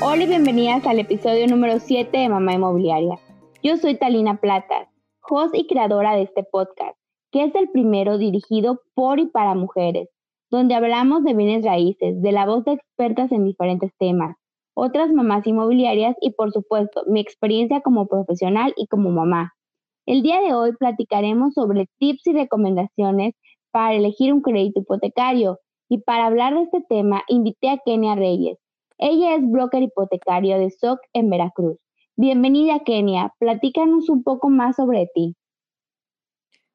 Hola y bienvenidas al episodio número 7 de Mamá Inmobiliaria. Yo soy Talina Plata, host y creadora de este podcast, que es el primero dirigido por y para mujeres, donde hablamos de bienes raíces, de la voz de expertas en diferentes temas, otras mamás inmobiliarias y por supuesto mi experiencia como profesional y como mamá. El día de hoy platicaremos sobre tips y recomendaciones para elegir un crédito hipotecario y para hablar de este tema invité a Kenia Reyes. Ella es broker hipotecario de SOC en Veracruz. Bienvenida Kenia, platícanos un poco más sobre ti.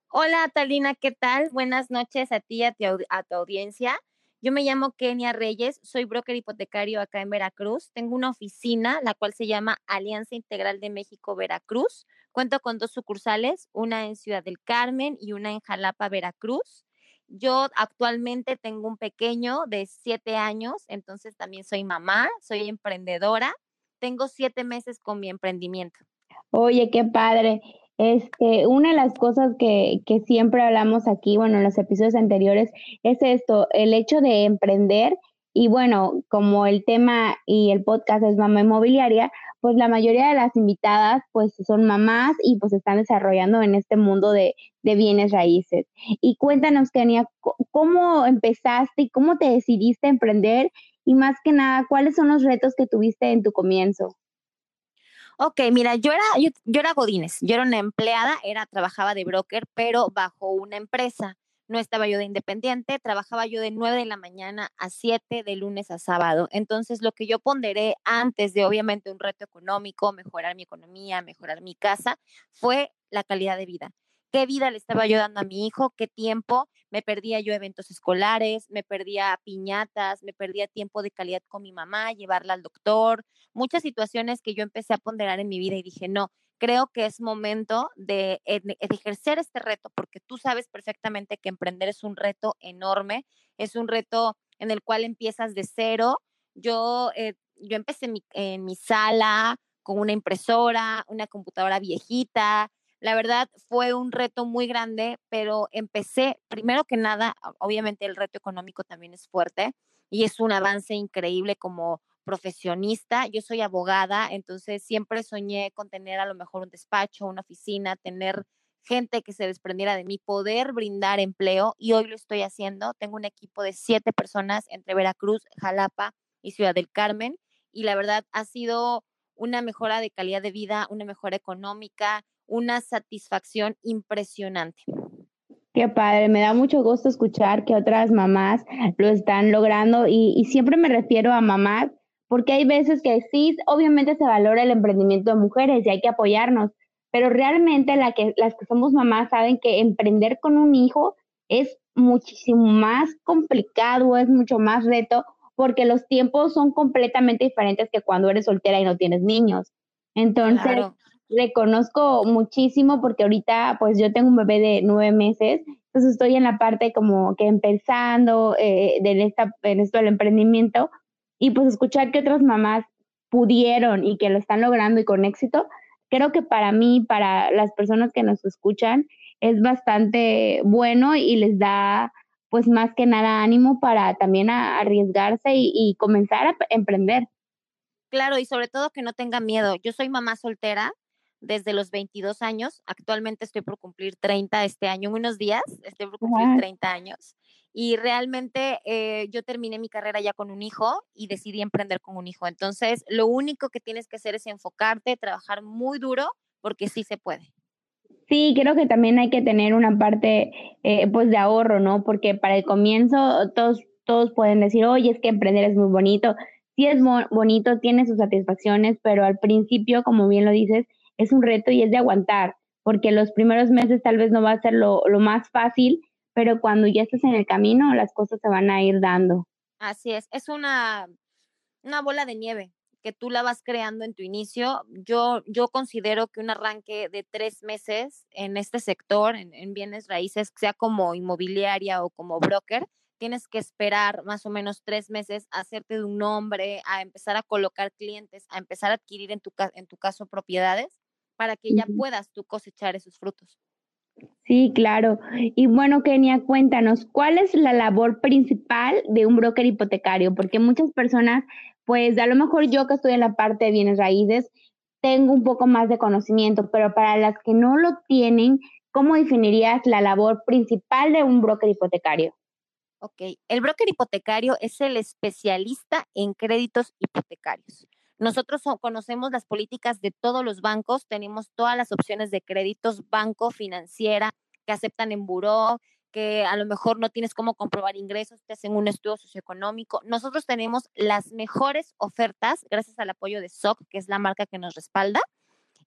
Hola Talina, ¿qué tal? Buenas noches a ti y a tu, audiencia. Yo me llamo Kenia Reyes, soy broker hipotecario acá en Veracruz. Tengo una oficina, la cual se llama Alianza Integral de México Veracruz. Cuento con dos sucursales, una en Ciudad del Carmen y una en Jalapa, Veracruz. Yo actualmente tengo un pequeño de siete años, entonces también soy mamá, soy emprendedora. Tengo siete meses con mi emprendimiento. Oye, qué padre. Este, una de las cosas que, que siempre hablamos aquí, bueno, en los episodios anteriores, es esto, el hecho de emprender. Y bueno, como el tema y el podcast es mamá inmobiliaria, pues la mayoría de las invitadas pues son mamás y pues están desarrollando en este mundo de, de bienes raíces. Y cuéntanos, Kenia, ¿cómo empezaste y cómo te decidiste a emprender? Y más que nada, ¿cuáles son los retos que tuviste en tu comienzo? Ok, mira, yo era, yo, yo era Godínez, yo era una empleada, era, trabajaba de broker, pero bajo una empresa. No estaba yo de independiente, trabajaba yo de 9 de la mañana a 7 de lunes a sábado. Entonces, lo que yo ponderé antes de obviamente un reto económico, mejorar mi economía, mejorar mi casa, fue la calidad de vida. Qué vida le estaba yo dando a mi hijo, qué tiempo, me perdía yo eventos escolares, me perdía piñatas, me perdía tiempo de calidad con mi mamá, llevarla al doctor, muchas situaciones que yo empecé a ponderar en mi vida y dije, no, creo que es momento de, ejercer este reto, porque tú sabes perfectamente que emprender es un reto enorme, es un reto en el cual empiezas de cero. Yo, eh, yo empecé en mi sala con una impresora, una computadora viejita, la verdad fue un reto muy grande, pero empecé, primero que nada, obviamente el reto económico también es fuerte y es un avance increíble como profesionista. Yo soy abogada, entonces siempre soñé con tener a lo mejor un despacho, una oficina, tener gente que se desprendiera de mí, poder brindar empleo y hoy lo estoy haciendo. Tengo un equipo de siete personas entre Veracruz, Jalapa y Ciudad del Carmen y la verdad ha sido una mejora de calidad de vida, una mejora económica, una satisfacción impresionante. Qué padre, me da mucho gusto escuchar que otras mamás lo están logrando y, siempre me refiero a mamás porque hay veces que sí, obviamente se valora el emprendimiento de mujeres y hay que apoyarnos, pero realmente la que, las que somos mamás saben que emprender con un hijo es muchísimo más complicado, es mucho más reto porque los tiempos son completamente diferentes que cuando eres soltera y no tienes niños. Entonces, reconozco muchísimo porque ahorita pues yo tengo un bebé de nueve meses, entonces estoy en la parte como que empezando eh, de esta, en esto del emprendimiento y pues escuchar que otras mamás pudieron y que lo están logrando y con éxito, creo que para mí, para las personas que nos escuchan, es bastante bueno y les da pues más que nada ánimo para también arriesgarse y, y comenzar a emprender. Claro, y sobre todo que no tengan miedo. Yo soy mamá soltera desde los 22 años. Actualmente estoy por cumplir 30 este año, en unos días, estoy por cumplir 30 años. Y realmente eh, yo terminé mi carrera ya con un hijo y decidí emprender con un hijo. Entonces, lo único que tienes que hacer es enfocarte, trabajar muy duro, porque sí se puede. Sí, creo que también hay que tener una parte eh, pues de ahorro, ¿no? Porque para el comienzo todos, todos pueden decir, oye, es que emprender es muy bonito. Sí es bonito, tiene sus satisfacciones, pero al principio, como bien lo dices, es un reto y es de aguantar, porque los primeros meses tal vez no va a ser lo, más fácil, pero cuando ya estés en el camino, las cosas se van a ir dando. Así es, es una, una bola de nieve que tú la vas creando en tu inicio. Yo, yo considero que un arranque de tres meses en este sector, en, en bienes raíces, sea como inmobiliaria o como broker, tienes que esperar más o menos tres meses a hacerte de un nombre, a empezar a colocar clientes, a empezar a adquirir en tu, en tu caso propiedades para que ya puedas tú cosechar esos frutos. Sí, claro. Y bueno, Kenia, cuéntanos, ¿cuál es la labor principal de un broker hipotecario? Porque muchas personas pues a lo mejor yo que estoy en la parte de bienes raíces, tengo un poco más de conocimiento, pero para las que no lo tienen, ¿cómo definirías la labor principal de un broker hipotecario? Ok, el broker hipotecario es el especialista en créditos hipotecarios. Nosotros conocemos las políticas de todos los bancos, tenemos todas las opciones de créditos, banco, financiera, que aceptan en buró, que a lo mejor no tienes cómo comprobar ingresos, te hacen un estudio socioeconómico. Nosotros tenemos las mejores ofertas gracias al apoyo de SOC, que es la marca que nos respalda.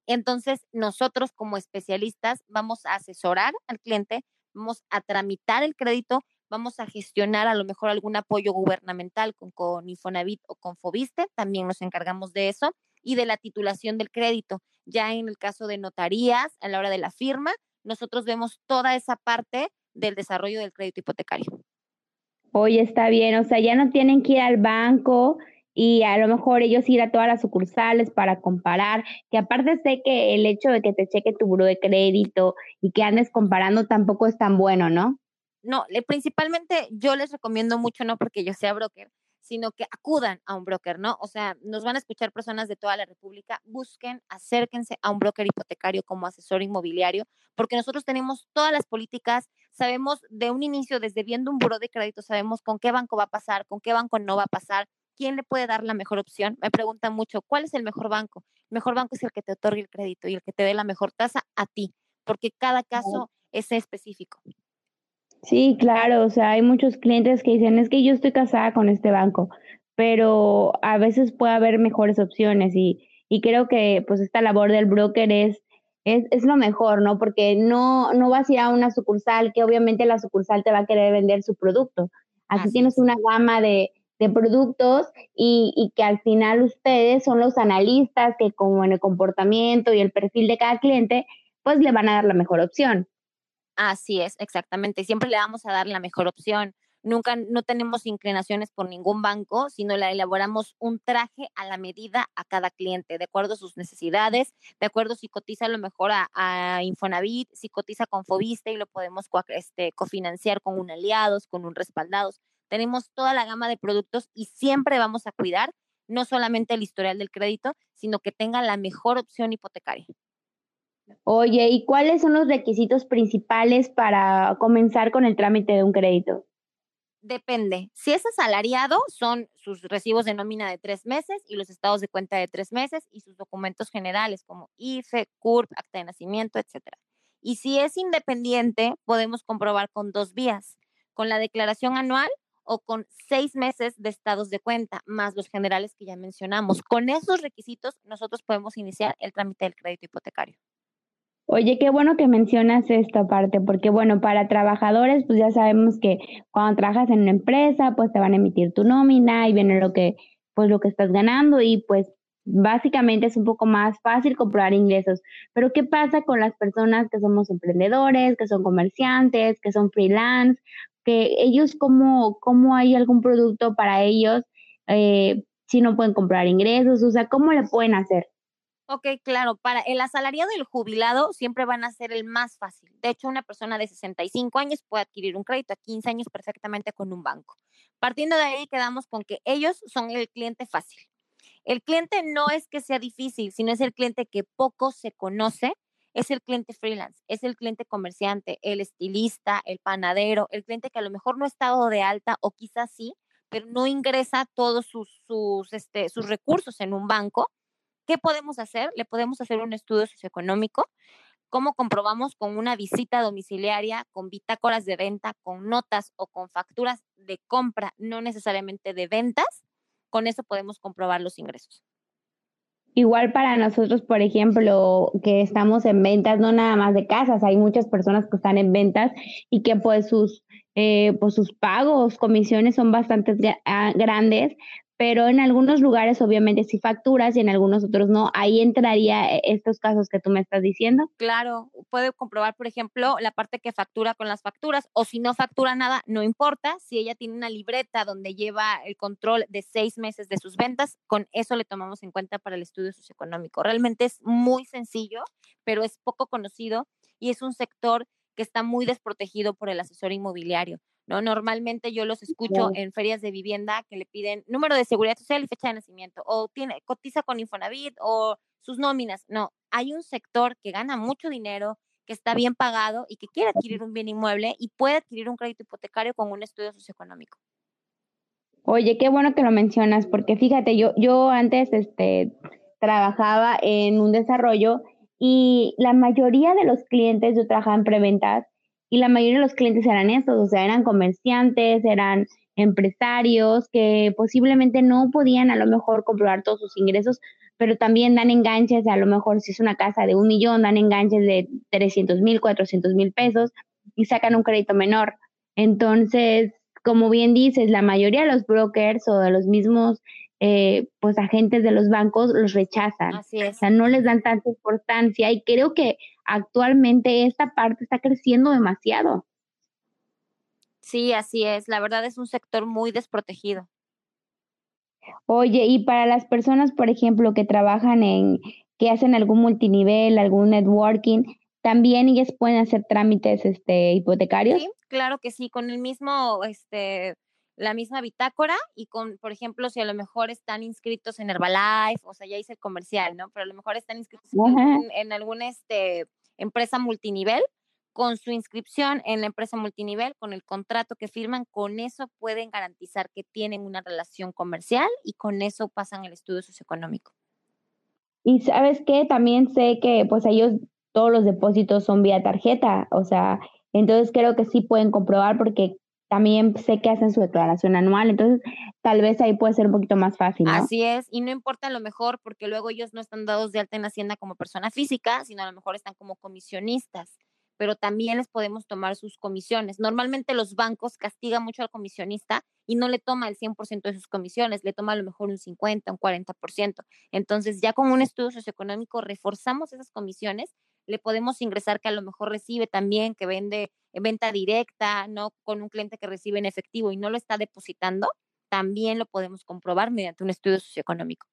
Entonces, nosotros como especialistas vamos a asesorar al cliente, vamos a tramitar el crédito, vamos a gestionar a lo mejor algún apoyo gubernamental con, con Infonavit o con Fobiste, también nos encargamos de eso, y de la titulación del crédito. Ya en el caso de notarías, a la hora de la firma, nosotros vemos toda esa parte del desarrollo del crédito hipotecario. Oye, está bien, o sea, ya no tienen que ir al banco y a lo mejor ellos ir a todas las sucursales para comparar, que aparte sé que el hecho de que te cheque tu buro de crédito y que andes comparando tampoco es tan bueno, ¿no? No, principalmente yo les recomiendo mucho, no porque yo sea broker, sino que acudan a un broker, ¿no? O sea, nos van a escuchar personas de toda la República, busquen, acérquense a un broker hipotecario como asesor inmobiliario, porque nosotros tenemos todas las políticas, sabemos de un inicio, desde viendo un buro de crédito, sabemos con qué banco va a pasar, con qué banco no va a pasar, quién le puede dar la mejor opción. Me preguntan mucho, ¿cuál es el mejor banco? El mejor banco es el que te otorgue el crédito y el que te dé la mejor tasa a ti, porque cada caso es específico. Sí, claro, o sea, hay muchos clientes que dicen, es que yo estoy casada con este banco, pero a veces puede haber mejores opciones y, y creo que pues esta labor del broker es, es, es, lo mejor, ¿no? Porque no, no vas a ir a una sucursal que obviamente la sucursal te va a querer vender su producto. Así, tienes una gama de, de productos y, y, que al final ustedes son los analistas que como en el comportamiento y el perfil de cada cliente, pues le van a dar la mejor opción. Así es, exactamente. Siempre le vamos a dar la mejor opción. Nunca, no tenemos inclinaciones por ningún banco, sino le elaboramos un traje a la medida a cada cliente, de acuerdo a sus necesidades, de acuerdo si cotiza lo mejor a, Infonavit, si cotiza con Fobiste y lo podemos este, cofinanciar con un aliados, con un respaldados. Tenemos toda la gama de productos y siempre vamos a cuidar no solamente el historial del crédito, sino que tenga la mejor opción hipotecaria. Oye, ¿y cuáles son los requisitos principales para comenzar con el trámite de un crédito? Depende. Si es asalariado, son sus recibos de nómina de tres meses y los estados de cuenta de tres meses y sus documentos generales como IFE, CURP, acta de nacimiento, etc. Y si es independiente, podemos comprobar con dos vías, con la declaración anual o con seis meses de estados de cuenta, más los generales que ya mencionamos. Con esos requisitos, nosotros podemos iniciar el trámite del crédito hipotecario. Oye, qué bueno que mencionas esta parte, porque bueno, para trabajadores, pues ya sabemos que cuando trabajas en una empresa, pues te van a emitir tu nómina y viene lo que, pues lo que estás ganando y pues básicamente es un poco más fácil comprobar ingresos. Pero ¿qué pasa con las personas que somos emprendedores, que son comerciantes, que son freelance, que ellos cómo, cómo hay algún producto para ellos eh, si no pueden comprar ingresos? O sea, ¿cómo le pueden hacer? Ok, claro, para el asalariado y el jubilado siempre van a ser el más fácil. De hecho, una persona de 65 años puede adquirir un crédito a 15 años perfectamente con un banco. Partiendo de ahí, quedamos con que ellos son el cliente fácil. El cliente no es que sea difícil, sino es el cliente que poco se conoce, es el cliente freelance, es el cliente comerciante, el estilista, el panadero, el cliente que a lo mejor no ha estado de alta o quizás sí, pero no ingresa todos sus, sus, este, sus recursos en un banco ¿Qué podemos hacer? Le podemos hacer un estudio socioeconómico. ¿Cómo comprobamos con una visita domiciliaria, con bitácoras de venta, con notas o con facturas de compra, no necesariamente de ventas? Con eso podemos comprobar los ingresos. Igual para nosotros, por ejemplo, que estamos en ventas, no nada más de casas, hay muchas personas que están en ventas y que pues sus, eh, pues sus pagos, comisiones son bastante ah, grandes, pero en algunos lugares obviamente sí facturas y en algunos otros no. Ahí entraría eh, estos casos que tú me estás diciendo. Claro, puede comprobar, por ejemplo, la parte que factura con las facturas o si no factura nada, no importa. Si ella tiene una libreta donde lleva el control de seis meses de sus ventas, con eso le tomamos en cuenta para el estudio socioeconómico. Realmente es muy sencillo, pero es poco conocido y es un sector que está muy desprotegido por el asesor inmobiliario. ¿no? Normalmente yo los escucho en ferias de vivienda que le piden número de seguridad social y fecha de nacimiento, o tiene, cotiza con Infonavit, o sus nóminas. No, hay un sector que gana mucho dinero, que está bien pagado y que quiere adquirir un bien inmueble y puede adquirir un crédito hipotecario con un estudio socioeconómico. Oye, qué bueno que lo mencionas, porque fíjate, yo, yo antes este, trabajaba en un desarrollo y la mayoría de los clientes, yo trabajaba en preventas, y la mayoría de los clientes eran estos, o sea, eran comerciantes, eran empresarios que posiblemente no podían a lo mejor comprobar todos sus ingresos, pero también dan enganches, a lo mejor si es una casa de un millón, dan enganches de 300 mil, 400 mil pesos y sacan un crédito menor. Entonces, como bien dices, la mayoría de los brokers o de los mismos eh, pues agentes de los bancos los rechazan. Así es. O sea, no les dan tanta importancia y creo que actualmente esta parte está creciendo demasiado. Sí, así es. La verdad es un sector muy desprotegido. Oye, y para las personas, por ejemplo, que trabajan en, que hacen algún multinivel, algún networking, también ellos pueden hacer trámites este, hipotecarios. Sí, claro que sí, con el mismo, este, la misma bitácora y con, por ejemplo, si a lo mejor están inscritos en Herbalife, o sea, ya hice el comercial, ¿no? Pero a lo mejor están inscritos en, alguna este, empresa multinivel, con su inscripción en la empresa multinivel, con el contrato que firman, con eso pueden garantizar que tienen una relación comercial y con eso pasan el estudio socioeconómico. Y sabes qué, también sé que pues ellos todos los depósitos son vía tarjeta, o sea, entonces creo que sí pueden comprobar porque también sé que hacen su declaración anual, entonces tal vez ahí puede ser un poquito más fácil. Así es, y no importa lo mejor porque luego ellos no están dados de alta en Hacienda como persona física, sino a lo mejor están como comisionistas, pero también les podemos tomar sus comisiones. Normalmente los bancos castigan mucho al comisionista y no le toma el 100% de sus comisiones, le toma a lo mejor un 50, un 40%. Entonces ya con un estudio socioeconómico reforzamos esas comisiones le podemos ingresar que a lo mejor recibe también, que vende en venta directa, ¿no? Con un cliente que recibe en efectivo y no lo está depositando, también lo podemos comprobar mediante un estudio socioeconómico.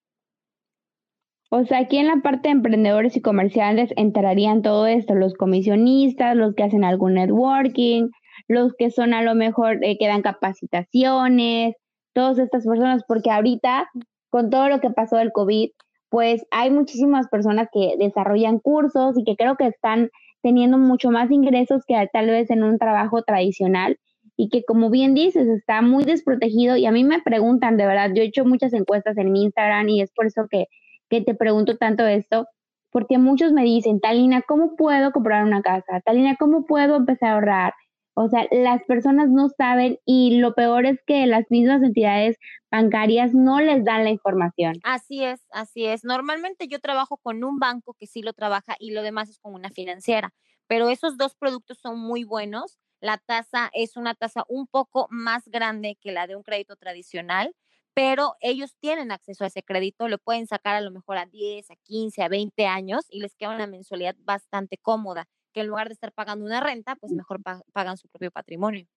O sea, aquí en la parte de emprendedores y comerciales entrarían todo esto, los comisionistas, los que hacen algún networking, los que son a lo mejor eh, que dan capacitaciones, todas estas personas, porque ahorita con todo lo que pasó del COVID, pues hay muchísimas personas que desarrollan cursos y que creo que están teniendo mucho más ingresos que tal vez en un trabajo tradicional y que como bien dices está muy desprotegido y a mí me preguntan de verdad, yo he hecho muchas encuestas en mi Instagram y es por eso que, que te pregunto tanto esto, porque muchos me dicen, Talina, ¿cómo puedo comprar una casa? Talina, ¿cómo puedo empezar a ahorrar? O sea, las personas no saben y lo peor es que las mismas entidades bancarias no les dan la información. Así es, así es. Normalmente yo trabajo con un banco que sí lo trabaja y lo demás es con una financiera, pero esos dos productos son muy buenos. La tasa es una tasa un poco más grande que la de un crédito tradicional, pero ellos tienen acceso a ese crédito, lo pueden sacar a lo mejor a 10, a 15, a 20 años y les queda una mensualidad bastante cómoda que en lugar de estar pagando una renta, pues mejor pagan su propio patrimonio.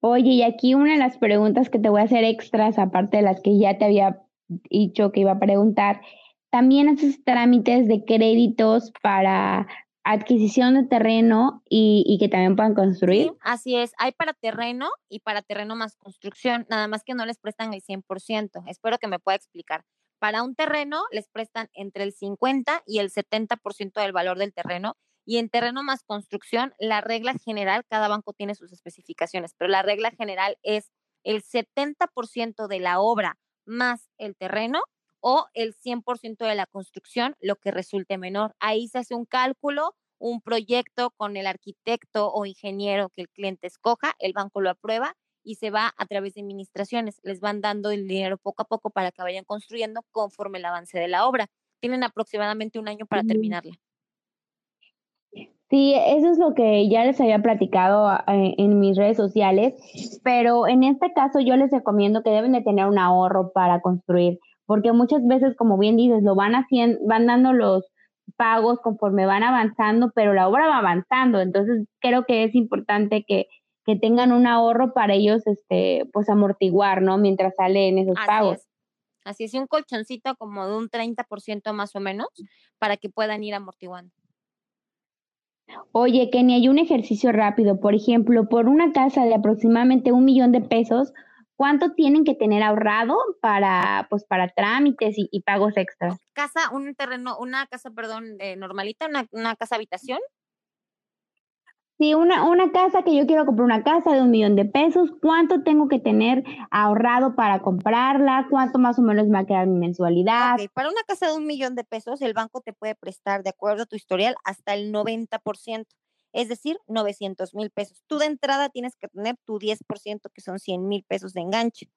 Oye, y aquí una de las preguntas que te voy a hacer extras, aparte de las que ya te había dicho que iba a preguntar, también haces trámites de créditos para adquisición de terreno y, y, que también puedan construir. así es, hay para terreno y para terreno más construcción, nada más que no les prestan el 100%. Espero que me pueda explicar. Para un terreno les prestan entre el 50 y el 70% del valor del terreno y en terreno más construcción, la regla general, cada banco tiene sus especificaciones, pero la regla general es el 70% de la obra más el terreno o el 100% de la construcción, lo que resulte menor. Ahí se hace un cálculo, un proyecto con el arquitecto o ingeniero que el cliente escoja, el banco lo aprueba y se va a través de administraciones. Les van dando el dinero poco a poco para que vayan construyendo conforme el avance de la obra. Tienen aproximadamente un año para terminarla. Sí, eso es lo que ya les había platicado eh, en mis redes sociales, pero en este caso yo les recomiendo que deben de tener un ahorro para construir, porque muchas veces, como bien dices, lo van haciendo, van dando los pagos conforme van avanzando, pero la obra va avanzando, entonces creo que es importante que que tengan un ahorro para ellos, este, pues amortiguar, ¿no? Mientras salen esos pagos. Así es, un colchoncito como de un 30% más o menos para que puedan ir amortiguando. Oye, Kenia, hay un ejercicio rápido. Por ejemplo, por una casa de aproximadamente un millón de pesos, ¿cuánto tienen que tener ahorrado para, pues, para trámites y, pagos extras? Casa, un terreno, una casa, perdón, eh, normalita, una, una casa habitación. Sí, una, una casa que yo quiero comprar una casa de un millón de pesos, ¿cuánto tengo que tener ahorrado para comprarla? ¿Cuánto más o menos me va a quedar mi mensualidad? Para una casa de un millón de pesos, el banco te puede prestar, de acuerdo a tu historial, hasta el 90%, es decir, 900 mil pesos. Tú de entrada tienes que tener tu 10%, que son 100 mil pesos de enganche,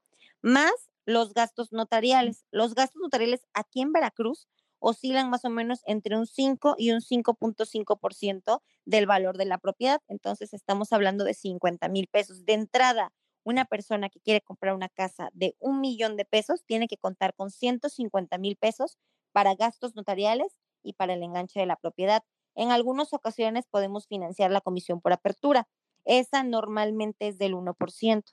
más los gastos notariales. Los gastos notariales aquí en Veracruz oscilan más o menos entre un 5 y un 5.5% del valor de la propiedad. Entonces estamos hablando de 50 mil pesos. De entrada, una persona que quiere comprar una casa de un millón de pesos tiene que contar con 150 mil pesos para gastos notariales y para el enganche de la propiedad. En algunas ocasiones podemos financiar la comisión por apertura. Esa normalmente es del 1%.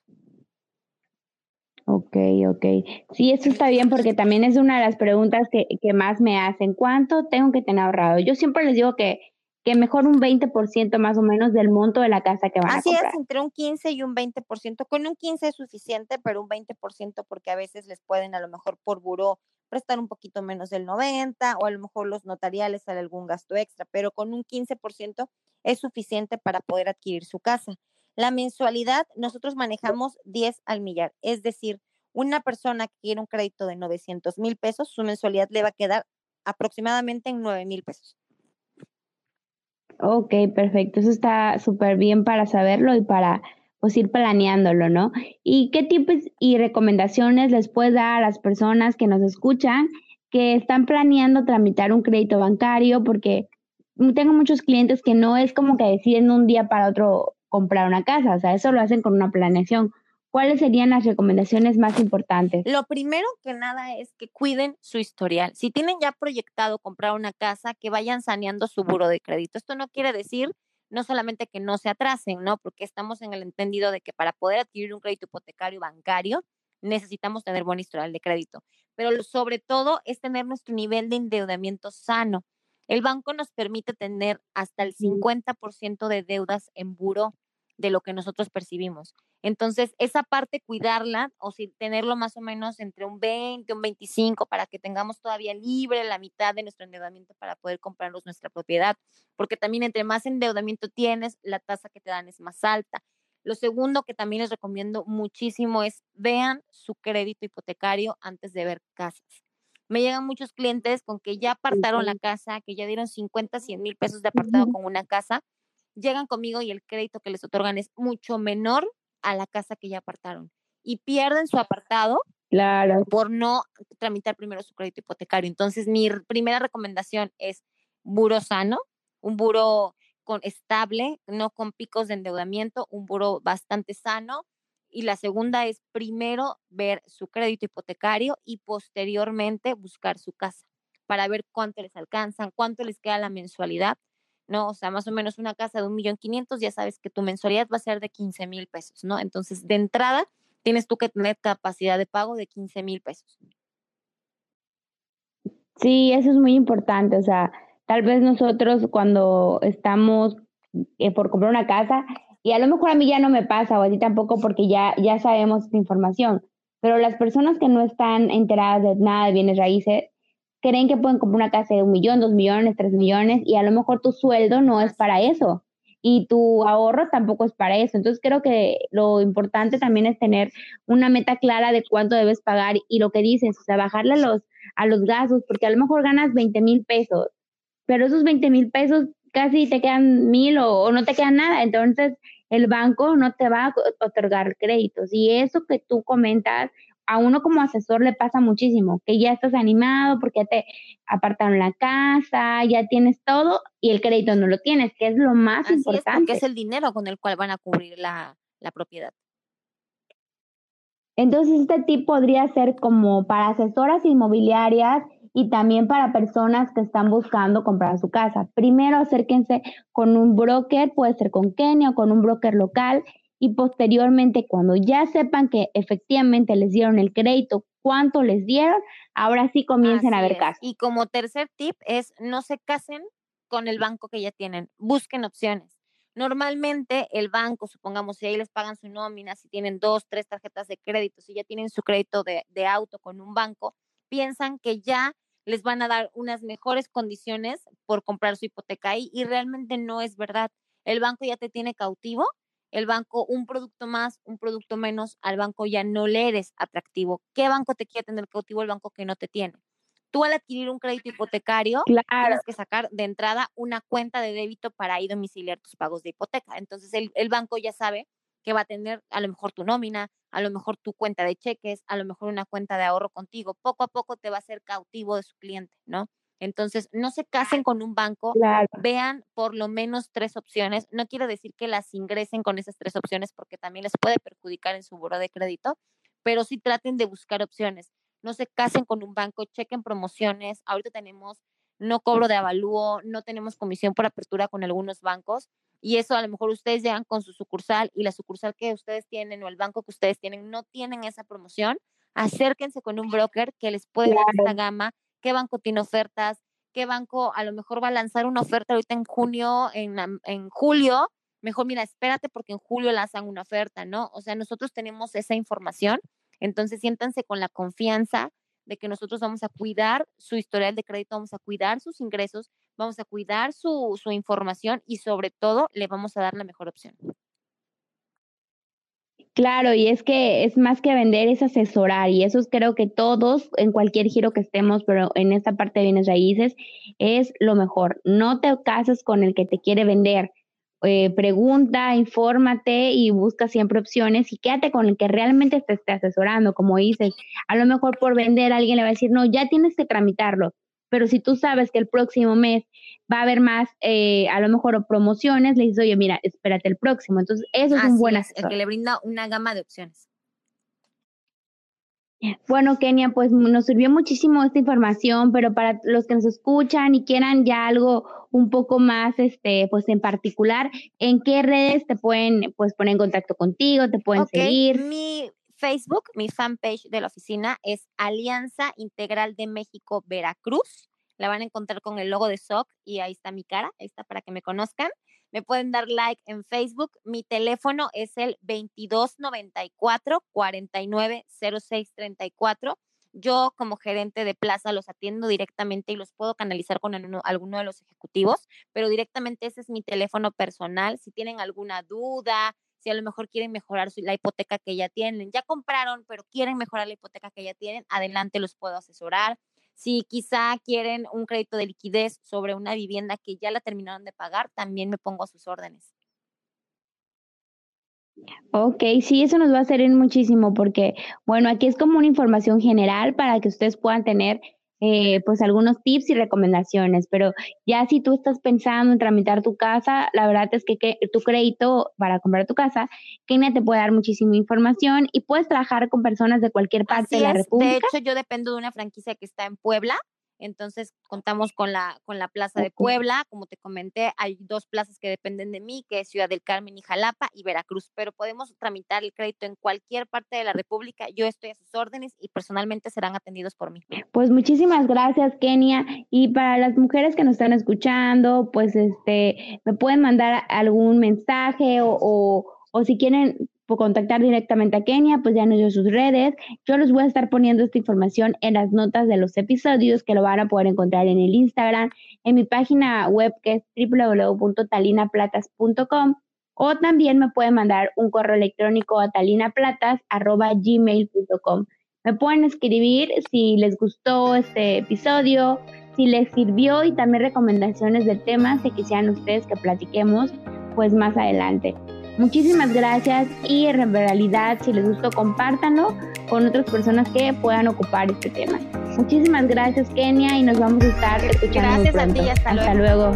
Ok, ok. Sí, eso está bien porque también es una de las preguntas que, que más me hacen. ¿Cuánto tengo que tener ahorrado? Yo siempre les digo que, que mejor un 20% más o menos del monto de la casa que van a comprar. Así es, entre un 15 y un 20%. Con un 15 es suficiente, pero un 20% porque a veces les pueden a lo mejor por buró prestar un poquito menos del 90 o a lo mejor los notariales sale algún gasto extra, pero con un 15% es suficiente para poder adquirir su casa. La mensualidad, nosotros manejamos 10 al millar, es decir, una persona que quiere un crédito de 900 mil pesos, su mensualidad le va a quedar aproximadamente en 9 mil pesos. Ok, perfecto. Eso está súper bien para saberlo y para pues, ir planeándolo, ¿no? ¿Y qué tipos y recomendaciones les puede dar a las personas que nos escuchan que están planeando tramitar un crédito bancario? Porque tengo muchos clientes que no es como que deciden un día para otro comprar una casa, o sea, eso lo hacen con una planeación. ¿Cuáles serían las recomendaciones más importantes? Lo primero que nada es que cuiden su historial. Si tienen ya proyectado comprar una casa, que vayan saneando su buro de crédito. Esto no quiere decir no solamente que no se atrasen, ¿no? Porque estamos en el entendido de que para poder adquirir un crédito hipotecario bancario necesitamos tener buen historial de crédito, pero sobre todo es tener nuestro nivel de endeudamiento sano. El banco nos permite tener hasta el 50% de deudas en buro de lo que nosotros percibimos. Entonces, esa parte cuidarla o si tenerlo más o menos entre un 20, un 25 para que tengamos todavía libre la mitad de nuestro endeudamiento para poder comprarnos nuestra propiedad, porque también entre más endeudamiento tienes, la tasa que te dan es más alta. Lo segundo que también les recomiendo muchísimo es vean su crédito hipotecario antes de ver casas. Me llegan muchos clientes con que ya apartaron la casa, que ya dieron 50, 100 mil pesos de apartado con una casa, llegan conmigo y el crédito que les otorgan es mucho menor a la casa que ya apartaron y pierden su apartado claro. por no tramitar primero su crédito hipotecario. Entonces, mi primera recomendación es buro sano, un buro con, estable, no con picos de endeudamiento, un buro bastante sano. Y la segunda es primero ver su crédito hipotecario y posteriormente buscar su casa para ver cuánto les alcanzan, cuánto les queda la mensualidad ¿no? O sea, más o menos una casa de un millón quinientos, ya sabes que tu mensualidad va a ser de 15 mil pesos, ¿no? Entonces, de entrada, tienes tú que tener capacidad de pago de 15 mil pesos. Sí, eso es muy importante, o sea, tal vez nosotros cuando estamos eh, por comprar una casa, y a lo mejor a mí ya no me pasa, o a ti tampoco, porque ya, ya sabemos esta información, pero las personas que no están enteradas de nada de bienes raíces, creen que pueden comprar una casa de un millón, dos millones, tres millones y a lo mejor tu sueldo no es para eso y tu ahorro tampoco es para eso. Entonces creo que lo importante también es tener una meta clara de cuánto debes pagar y lo que dices, o sea, bajarle a los, a los gastos, porque a lo mejor ganas 20 mil pesos, pero esos 20 mil pesos casi te quedan mil o, o no te quedan nada. Entonces el banco no te va a otorgar créditos. Y eso que tú comentas a uno como asesor le pasa muchísimo, que ya estás animado porque te apartaron la casa, ya tienes todo y el crédito no lo tienes, que es lo más importante. Es, es el dinero con el cual van a cubrir la, la propiedad. Entonces, este tip podría ser como para asesoras inmobiliarias y también para personas que están buscando comprar su casa. Primero, acérquense con un broker, puede ser con Kenia o con un broker local y posteriormente cuando ya sepan que efectivamente les dieron el crédito, cuánto les dieron, ahora sí comiencen a ver casos. Y como tercer tip es no se casen con el banco que ya tienen. Busquen opciones. Normalmente el banco, supongamos, si ahí les pagan su nómina, si tienen dos, tres tarjetas de crédito, si ya tienen su crédito de, de auto con un banco, piensan que ya les van a dar unas mejores condiciones por comprar su hipoteca ahí y realmente no es verdad. El banco ya te tiene cautivo, el banco un producto más, un producto menos, al banco ya no le eres atractivo. ¿Qué banco te quiere tener cautivo? El banco que no te tiene. Tú al adquirir un crédito hipotecario, tienes que sacar de entrada una cuenta de débito para ahí domiciliar tus pagos de hipoteca. Entonces el, el banco ya sabe que va a tener a lo mejor tu nómina, a lo mejor tu cuenta de cheques, a lo mejor una cuenta de ahorro contigo. Poco a poco te va a ser cautivo de su cliente, ¿no? Entonces, no se casen con un banco, vean por lo menos tres opciones. No quiero decir que las ingresen con esas tres opciones porque también les puede perjudicar en su buro de crédito, pero sí traten de buscar opciones. No se casen con un banco, chequen promociones. Ahorita tenemos no cobro de avalúo, no tenemos comisión por apertura con algunos bancos y eso a lo mejor ustedes llegan con su sucursal y la sucursal que ustedes tienen o el banco que ustedes tienen no tienen esa promoción, acérquense con un broker que les puede dar esta gama, qué banco tiene ofertas, qué banco a lo mejor va a lanzar una oferta ahorita en junio, en, en julio, mejor mira, espérate porque en julio lanzan una oferta, ¿no? O sea, nosotros tenemos esa información, entonces siéntanse con la confianza de que nosotros vamos a cuidar su historial de crédito, vamos a cuidar sus ingresos, vamos a cuidar su, su información y sobre todo le vamos a dar la mejor opción. Claro, y es que es más que vender, es asesorar, y eso creo que todos, en cualquier giro que estemos, pero en esta parte de bienes raíces, es lo mejor. No te cases con el que te quiere vender, eh, pregunta, infórmate y busca siempre opciones y quédate con el que realmente te esté asesorando, como dices. A lo mejor por vender alguien le va a decir, no, ya tienes que tramitarlo, pero si tú sabes que el próximo mes va a haber más, eh, a lo mejor promociones, le dices, oye, mira, espérate el próximo. Entonces, eso es un buen asesor. el que le brinda una gama de opciones. Bueno, Kenia, pues nos sirvió muchísimo esta información, pero para los que nos escuchan y quieran ya algo un poco más, este, pues en particular, ¿en qué redes te pueden, pues poner en contacto contigo, te pueden seguir? Mi Facebook, mi fanpage de la oficina es Alianza Integral de México Veracruz. La van a encontrar con el logo de SOC y ahí está mi cara, ahí está para que me conozcan. Me pueden dar like en Facebook. Mi teléfono es el 2294 490634. Yo como gerente de plaza los atiendo directamente y los puedo canalizar con alguno de los ejecutivos, pero directamente ese es mi teléfono personal. Si tienen alguna duda, si a lo mejor quieren mejorar la hipoteca que ya tienen, ya compraron, pero quieren mejorar la hipoteca que ya tienen, adelante los puedo asesorar. Si quizá quieren un crédito de liquidez sobre una vivienda que ya la terminaron de pagar, también me pongo a sus órdenes. Ok, sí, eso nos va a servir muchísimo porque, bueno, aquí es como una información general para que ustedes puedan tener eh, pues algunos tips y recomendaciones, pero ya si tú estás pensando en tramitar tu casa, la verdad es que, tu crédito para comprar tu casa, Kenia te puede dar muchísima información y puedes trabajar con personas de cualquier parte de la República. De hecho, yo dependo de una franquicia que está en Puebla, entonces contamos con la, con la Plaza de Puebla, como te comenté, hay dos plazas que dependen de mí, que es Ciudad del Carmen y Jalapa y Veracruz, pero podemos tramitar el crédito en cualquier parte de la República. Yo estoy a sus órdenes y personalmente serán atendidos por mí. Pues muchísimas gracias, Kenia. Y para las mujeres que nos están escuchando, pues este, me pueden mandar algún mensaje o, o, o si quieren contactar directamente a Kenia, pues ya nos dio sus redes. Yo les voy a estar poniendo esta información en las notas de los episodios que lo van a poder encontrar en el Instagram, en mi página web que es www.talinaplatas.com o también me pueden mandar un correo electrónico a talinaplatas.gmail.com. Me pueden escribir si les gustó este episodio, si les sirvió y también recomendaciones de temas que quisieran ustedes que platiquemos pues más adelante. Muchísimas gracias y en realidad si les gustó compártanlo con otras personas que puedan ocupar este tema. Muchísimas gracias Kenia y nos vamos a estar escuchando. Gracias a ti, hasta, hasta luego.